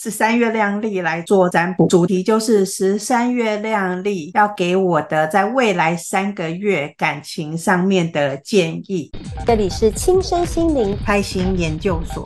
十三月亮历来做占卜，主题就是十三月亮历要给我的在未来三个月感情上面的建议。这里是亲身心灵开心研究所。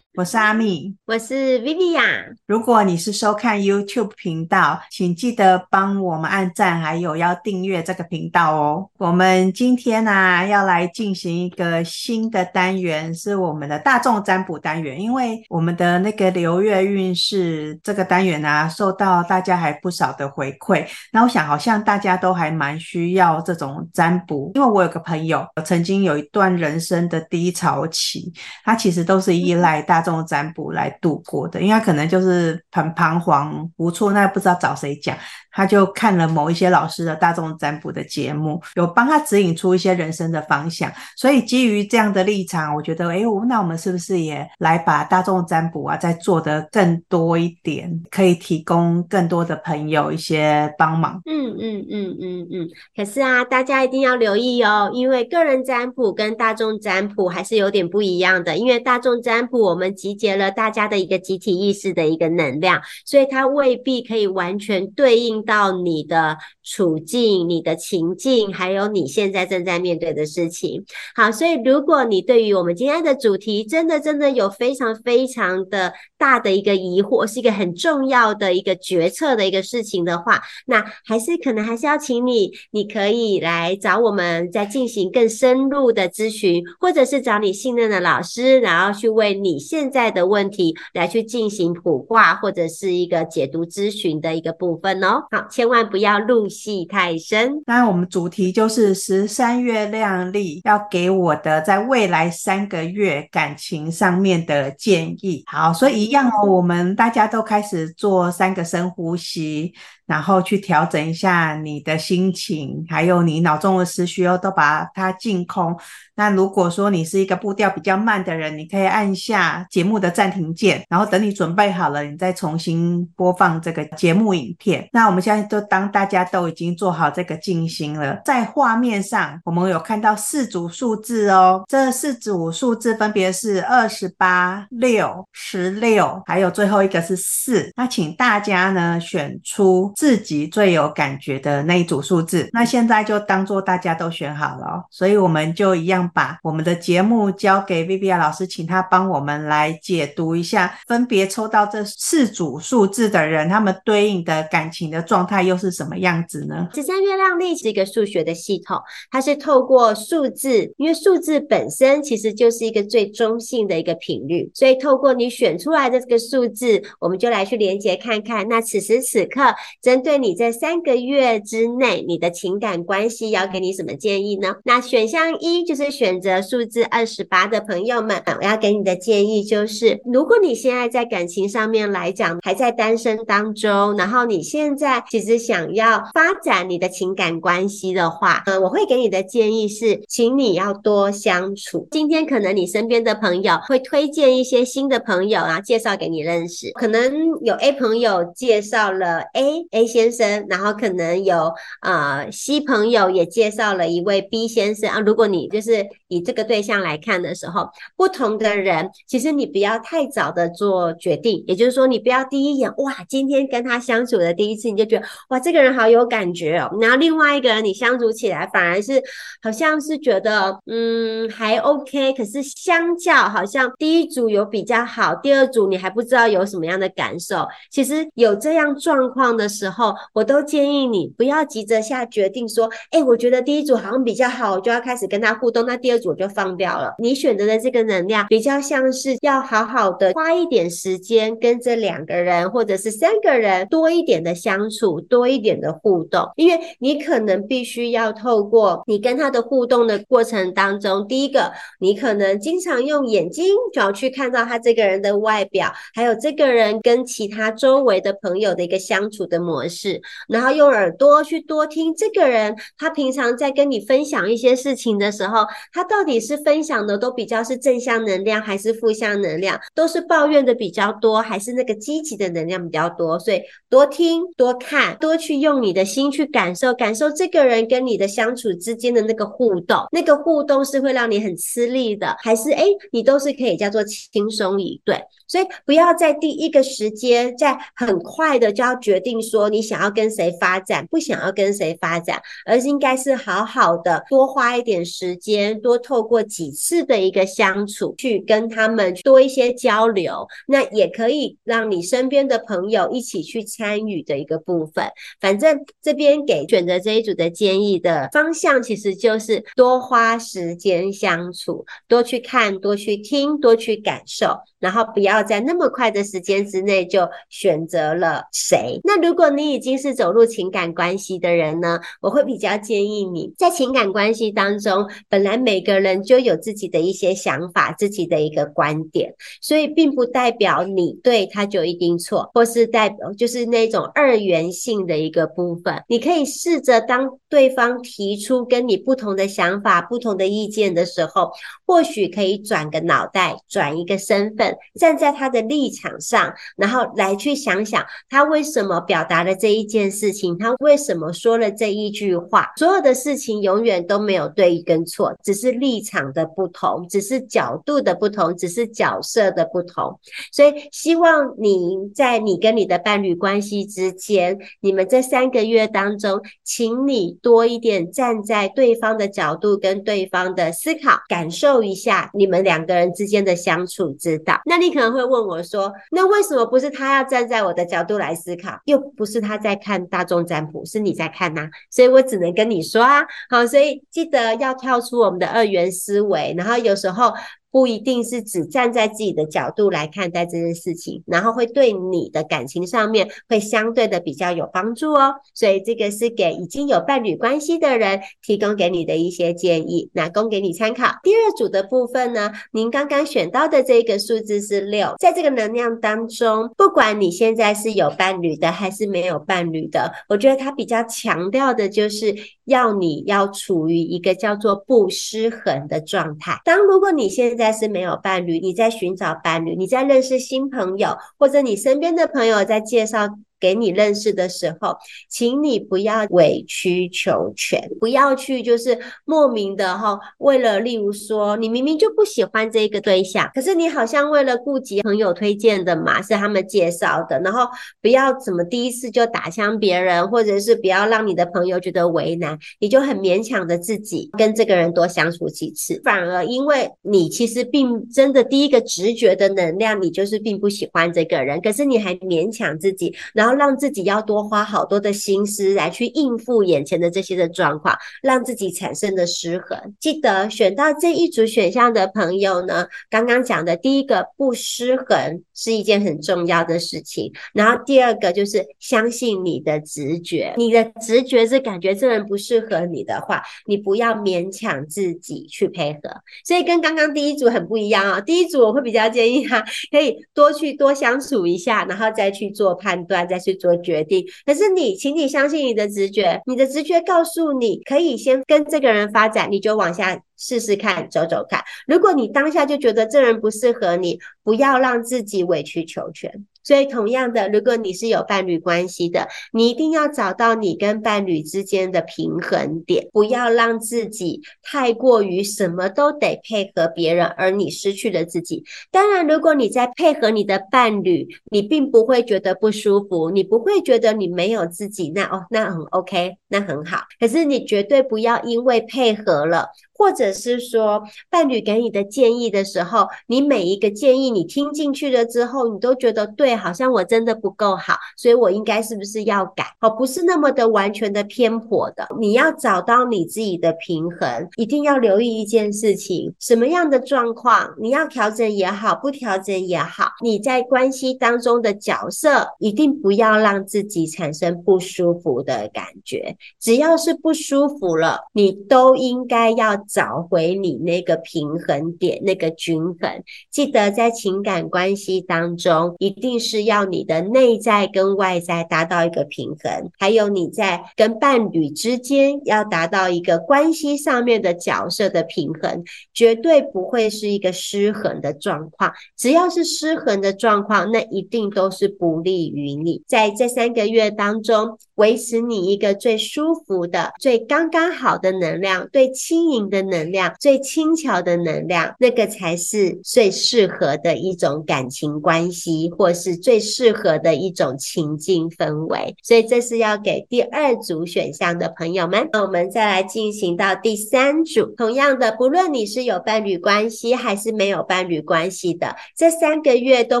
我是阿蜜，我是 Vivian。如果你是收看 YouTube 频道，请记得帮我们按赞，还有要订阅这个频道哦。我们今天呢、啊、要来进行一个新的单元，是我们的大众占卜单元。因为我们的那个流月运势这个单元啊，受到大家还不少的回馈。那我想，好像大家都还蛮需要这种占卜。因为我有个朋友，曾经有一段人生的低潮期，他其实都是依赖大。这种占卜来度过的，因为他可能就是很彷徨无措，那不知道找谁讲。他就看了某一些老师的大众占卜的节目，有帮他指引出一些人生的方向。所以基于这样的立场，我觉得，哎，那我们是不是也来把大众占卜啊，再做得更多一点，可以提供更多的朋友一些帮忙？嗯嗯嗯嗯嗯。可是啊，大家一定要留意哦，因为个人占卜跟大众占卜还是有点不一样的。因为大众占卜，我们集结了大家的一个集体意识的一个能量，所以它未必可以完全对应。到你的处境、你的情境，还有你现在正在面对的事情。好，所以如果你对于我们今天的主题，真的真的有非常非常的大的一个疑惑，是一个很重要的一个决策的一个事情的话，那还是可能还是要请你，你可以来找我们再进行更深入的咨询，或者是找你信任的老师，然后去为你现现在的问题来去进行普卦，或者是一个解读咨询的一个部分哦。好，千万不要入戏太深。那我们主题就是十三月亮丽要给我的在未来三个月感情上面的建议。好，所以一样哦，我们大家都开始做三个深呼吸。然后去调整一下你的心情，还有你脑中的思绪哦，都把它净空。那如果说你是一个步调比较慢的人，你可以按下节目的暂停键，然后等你准备好了，你再重新播放这个节目影片。那我们现在都当大家都已经做好这个静心了，在画面上我们有看到四组数字哦，这四组数字分别是二十八、六、十六，还有最后一个是四。那请大家呢选出。自己最有感觉的那一组数字，那现在就当做大家都选好了，所以我们就一样把我们的节目交给 Viviya 老师，请他帮我们来解读一下，分别抽到这四组数字的人，他们对应的感情的状态又是什么样子呢？十三月亮历是一个数学的系统，它是透过数字，因为数字本身其实就是一个最中性的一个频率，所以透过你选出来的这个数字，我们就来去连接看看，那此时此刻。针对你在三个月之内，你的情感关系要给你什么建议呢？那选项一就是选择数字二十八的朋友们，我要给你的建议就是，如果你现在在感情上面来讲还在单身当中，然后你现在其实想要发展你的情感关系的话，嗯，我会给你的建议是，请你要多相处。今天可能你身边的朋友会推荐一些新的朋友，然后介绍给你认识，可能有 A 朋友介绍了 A。A 先生，然后可能有呃 C 朋友也介绍了一位 B 先生啊。如果你就是以这个对象来看的时候，不同的人，其实你不要太早的做决定，也就是说，你不要第一眼哇，今天跟他相处的第一次你就觉得哇，这个人好有感觉哦。然后另外一个人你相处起来反而是好像是觉得嗯还 OK，可是相较好像第一组有比较好，第二组你还不知道有什么样的感受。其实有这样状况的时候。时候，我都建议你不要急着下决定，说，哎，我觉得第一组好像比较好，我就要开始跟他互动，那第二组我就放掉了。你选择的这个能量，比较像是要好好的花一点时间跟这两个人或者是三个人多一点的相处，多一点的互动，因为你可能必须要透过你跟他的互动的过程当中，第一个，你可能经常用眼睛就要去看到他这个人的外表，还有这个人跟其他周围的朋友的一个相处的模模式，然后用耳朵去多听这个人，他平常在跟你分享一些事情的时候，他到底是分享的都比较是正向能量，还是负向能量？都是抱怨的比较多，还是那个积极的能量比较多？所以多听、多看、多去用你的心去感受，感受这个人跟你的相处之间的那个互动，那个互动是会让你很吃力的，还是诶，你都是可以叫做轻松以对？所以不要在第一个时间，在很快的就要决定说你想要跟谁发展，不想要跟谁发展，而是应该是好好的多花一点时间，多透过几次的一个相处，去跟他们多一些交流。那也可以让你身边的朋友一起去参与的一个部分。反正这边给选择这一组的建议的方向，其实就是多花时间相处，多去看，多去听，多去感受，然后不要。在那么快的时间之内就选择了谁？那如果你已经是走入情感关系的人呢？我会比较建议你在情感关系当中，本来每个人就有自己的一些想法，自己的一个观点，所以并不代表你对他就一定错，或是代表就是那种二元性的一个部分。你可以试着当对方提出跟你不同的想法、不同的意见的时候，或许可以转个脑袋，转一个身份，站在。他的立场上，然后来去想想他为什么表达了这一件事情，他为什么说了这一句话。所有的事情永远都没有对跟错，只是立场的不同，只是角度的不同，只是角色的不同。所以希望你在你跟你的伴侣关系之间，你们这三个月当中，请你多一点站在对方的角度跟对方的思考，感受一下你们两个人之间的相处之道。那你可能会。问我说：“那为什么不是他要站在我的角度来思考，又不是他在看大众占卜，是你在看呐？所以我只能跟你说啊，好，所以记得要跳出我们的二元思维，然后有时候。”不一定是只站在自己的角度来看待这件事情，然后会对你的感情上面会相对的比较有帮助哦。所以这个是给已经有伴侣关系的人提供给你的一些建议，那供给你参考。第二组的部分呢，您刚刚选到的这个数字是六，在这个能量当中，不管你现在是有伴侣的还是没有伴侣的，我觉得它比较强调的就是要你要处于一个叫做不失衡的状态。当如果你现在在是没有伴侣，你在寻找伴侣，你在认识新朋友，或者你身边的朋友在介绍。给你认识的时候，请你不要委曲求全，不要去就是莫名的哈，为了例如说你明明就不喜欢这个对象，可是你好像为了顾及朋友推荐的嘛，是他们介绍的，然后不要怎么第一次就打枪别人，或者是不要让你的朋友觉得为难，你就很勉强的自己跟这个人多相处几次，反而因为你其实并真的第一个直觉的能量，你就是并不喜欢这个人，可是你还勉强自己，然后让自己要多花好多的心思来去应付眼前的这些的状况，让自己产生的失衡。记得选到这一组选项的朋友呢，刚刚讲的第一个不失衡是一件很重要的事情，然后第二个就是相信你的直觉，你的直觉是感觉这人不适合你的话，你不要勉强自己去配合。所以跟刚刚第一组很不一样啊，第一组我会比较建议他可以多去多相处一下，然后再去做判断，再。去做决定，可是你，请你相信你的直觉，你的直觉告诉你可以先跟这个人发展，你就往下试试看，走走看。如果你当下就觉得这人不适合你，不要让自己委曲求全。所以，同样的，如果你是有伴侣关系的，你一定要找到你跟伴侣之间的平衡点，不要让自己太过于什么都得配合别人，而你失去了自己。当然，如果你在配合你的伴侣，你并不会觉得不舒服，你不会觉得你没有自己，那哦，那很 OK，那很好。可是你绝对不要因为配合了。或者是说，伴侣给你的建议的时候，你每一个建议你听进去了之后，你都觉得对，好像我真的不够好，所以我应该是不是要改？哦，不是那么的完全的偏颇的。你要找到你自己的平衡，一定要留意一件事情：什么样的状况，你要调整也好，不调整也好，你在关系当中的角色，一定不要让自己产生不舒服的感觉。只要是不舒服了，你都应该要。找回你那个平衡点，那个均衡。记得在情感关系当中，一定是要你的内在跟外在达到一个平衡，还有你在跟伴侣之间要达到一个关系上面的角色的平衡，绝对不会是一个失衡的状况。只要是失衡的状况，那一定都是不利于你。在这三个月当中，维持你一个最舒服的、最刚刚好的能量，最轻盈的能量，最轻巧的能量，那个才是最适合的一种感情关系，或是最适合的一种情境氛围。所以这是要给第二组选项的朋友们。那我们再来进行到第三组，同样的，不论你是有伴侣关系还是没有伴侣关系的，这三个月都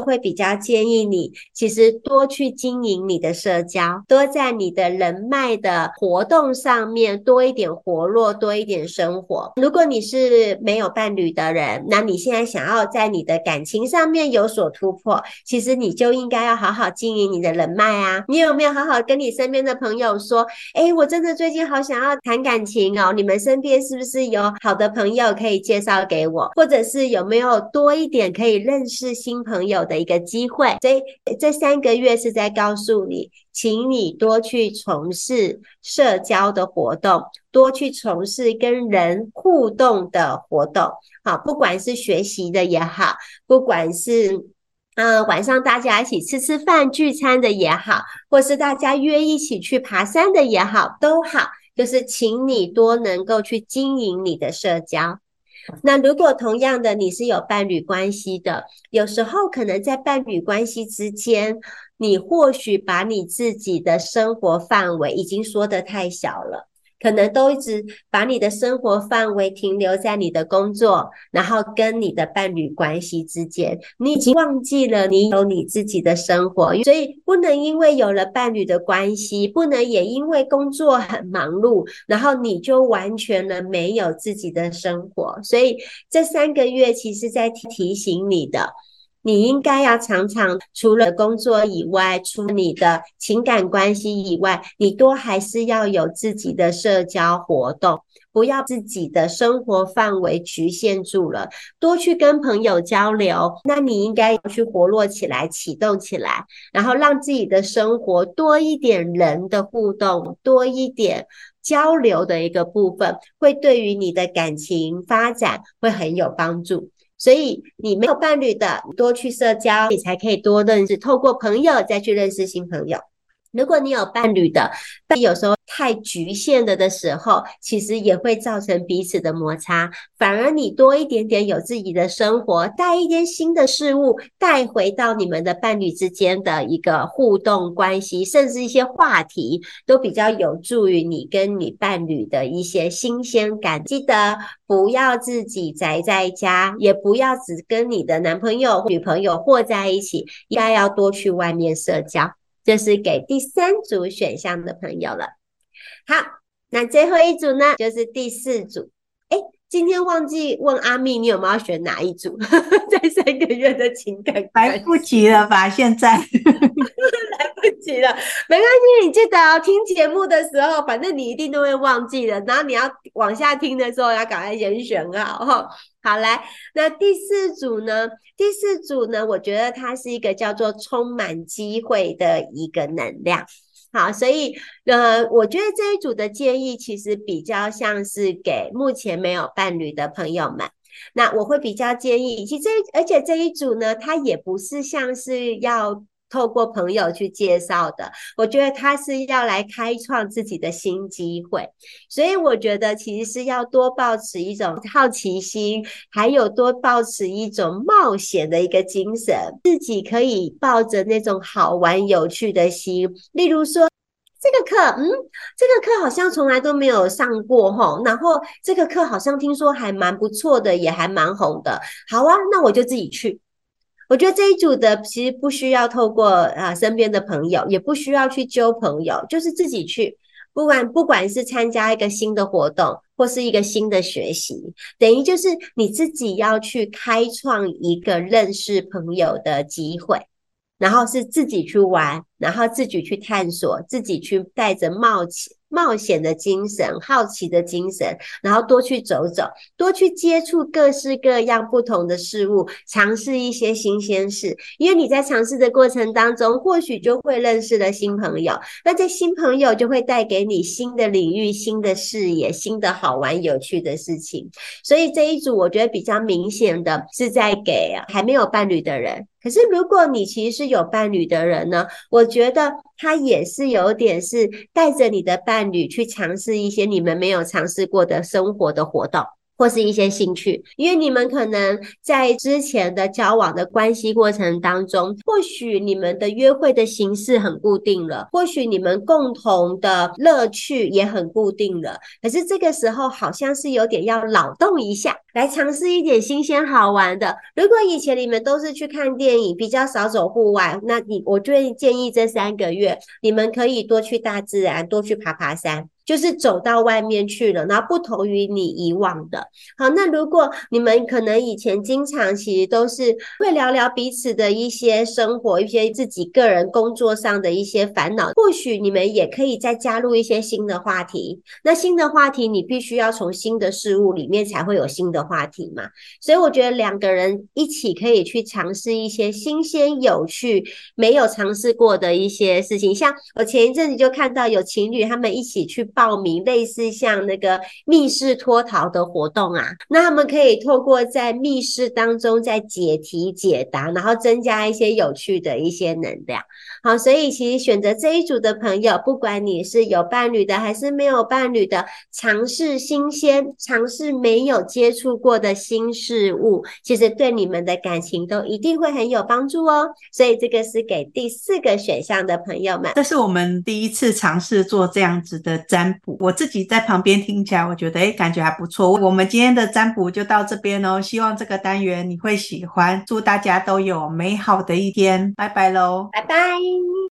会比较建议你，其实多去经营你的社交，多在你的人脉的活动上面多一点活络，多一点生活。如果你是没有伴侣的人，那你现在想要在你的感情上面有所突破，其实你就应该要好好经营你的人脉啊。你有没有好好跟你身边的朋友说，诶，我真的最近好想要谈感情哦，你们身边是不是有好的朋友可以介绍给我？或者是有没有多一点可以认识新朋友的一个机会？所以这三个月是在告诉你。请你多去从事社交的活动，多去从事跟人互动的活动。好，不管是学习的也好，不管是呃晚上大家一起吃吃饭聚餐的也好，或是大家约一起去爬山的也好，都好。就是请你多能够去经营你的社交。那如果同样的你是有伴侣关系的，有时候可能在伴侣关系之间。你或许把你自己的生活范围已经缩得太小了，可能都一直把你的生活范围停留在你的工作，然后跟你的伴侣关系之间，你已经忘记了你有你自己的生活，所以不能因为有了伴侣的关系，不能也因为工作很忙碌，然后你就完全的没有自己的生活。所以这三个月其实在提醒你的。你应该要常常除了工作以外，除了你的情感关系以外，你多还是要有自己的社交活动，不要自己的生活范围局限住了，多去跟朋友交流。那你应该要去活络起来，启动起来，然后让自己的生活多一点人的互动，多一点交流的一个部分，会对于你的感情发展会很有帮助。所以你没有伴侣的，多去社交，你才可以多认识，透过朋友再去认识新朋友。如果你有伴侣的，但有时候太局限了的时候，其实也会造成彼此的摩擦。反而你多一点点有自己的生活，带一点新的事物带回到你们的伴侣之间的一个互动关系，甚至一些话题，都比较有助于你跟你伴侣的一些新鲜感。记得不要自己宅在家，也不要只跟你的男朋友、女朋友和在一起，应该要多去外面社交。这是给第三组选项的朋友了。好，那最后一组呢，就是第四组。哎，今天忘记问阿蜜，你有没有选哪一组？在三个月的情感，来不及了吧？现在 不及了，没关系，你记得哦。听节目的时候，反正你一定都会忘记的。然后你要往下听的时候，要赶快先选好哈。好，来，那第四组呢？第四组呢？我觉得它是一个叫做充满机会的一个能量。好，所以呃，我觉得这一组的建议其实比较像是给目前没有伴侣的朋友们。那我会比较建议，其实这而且这一组呢，它也不是像是要。透过朋友去介绍的，我觉得他是要来开创自己的新机会，所以我觉得其实是要多抱持一种好奇心，还有多抱持一种冒险的一个精神，自己可以抱着那种好玩有趣的心。例如说，这个课，嗯，这个课好像从来都没有上过吼，然后这个课好像听说还蛮不错的，也还蛮红的。好啊，那我就自己去。我觉得这一组的其实不需要透过啊身边的朋友，也不需要去揪朋友，就是自己去。不管不管是参加一个新的活动，或是一个新的学习，等于就是你自己要去开创一个认识朋友的机会。然后是自己去玩，然后自己去探索，自己去带着冒起。冒险的精神，好奇的精神，然后多去走走，多去接触各式各样不同的事物，尝试一些新鲜事。因为你在尝试的过程当中，或许就会认识了新朋友，那这新朋友就会带给你新的领域、新的视野、新的好玩有趣的事情。所以这一组我觉得比较明显的是在给还没有伴侣的人。可是，如果你其实是有伴侣的人呢，我觉得他也是有点是带着你的伴侣去尝试一些你们没有尝试过的生活的活动。或是一些兴趣，因为你们可能在之前的交往的关系过程当中，或许你们的约会的形式很固定了，或许你们共同的乐趣也很固定了。可是这个时候好像是有点要脑洞一下，来尝试一点新鲜好玩的。如果以前你们都是去看电影，比较少走户外，那你我就会建议这三个月你们可以多去大自然，多去爬爬山。就是走到外面去了，然后不同于你以往的。好，那如果你们可能以前经常其实都是会聊聊彼此的一些生活，一些自己个人工作上的一些烦恼，或许你们也可以再加入一些新的话题。那新的话题，你必须要从新的事物里面才会有新的话题嘛。所以我觉得两个人一起可以去尝试一些新鲜、有趣、没有尝试过的一些事情。像我前一阵子就看到有情侣他们一起去。报名类似像那个密室脱逃的活动啊，那他们可以透过在密室当中在解题解答，然后增加一些有趣的一些能量。好，所以其实选择这一组的朋友，不管你是有伴侣的还是没有伴侣的，尝试新鲜，尝试没有接触过的新事物，其实对你们的感情都一定会很有帮助哦。所以这个是给第四个选项的朋友们。这是我们第一次尝试做这样子的占。占卜，我自己在旁边听起来，我觉得诶，感觉还不错。我们今天的占卜就到这边哦，希望这个单元你会喜欢。祝大家都有美好的一天，拜拜喽，拜拜。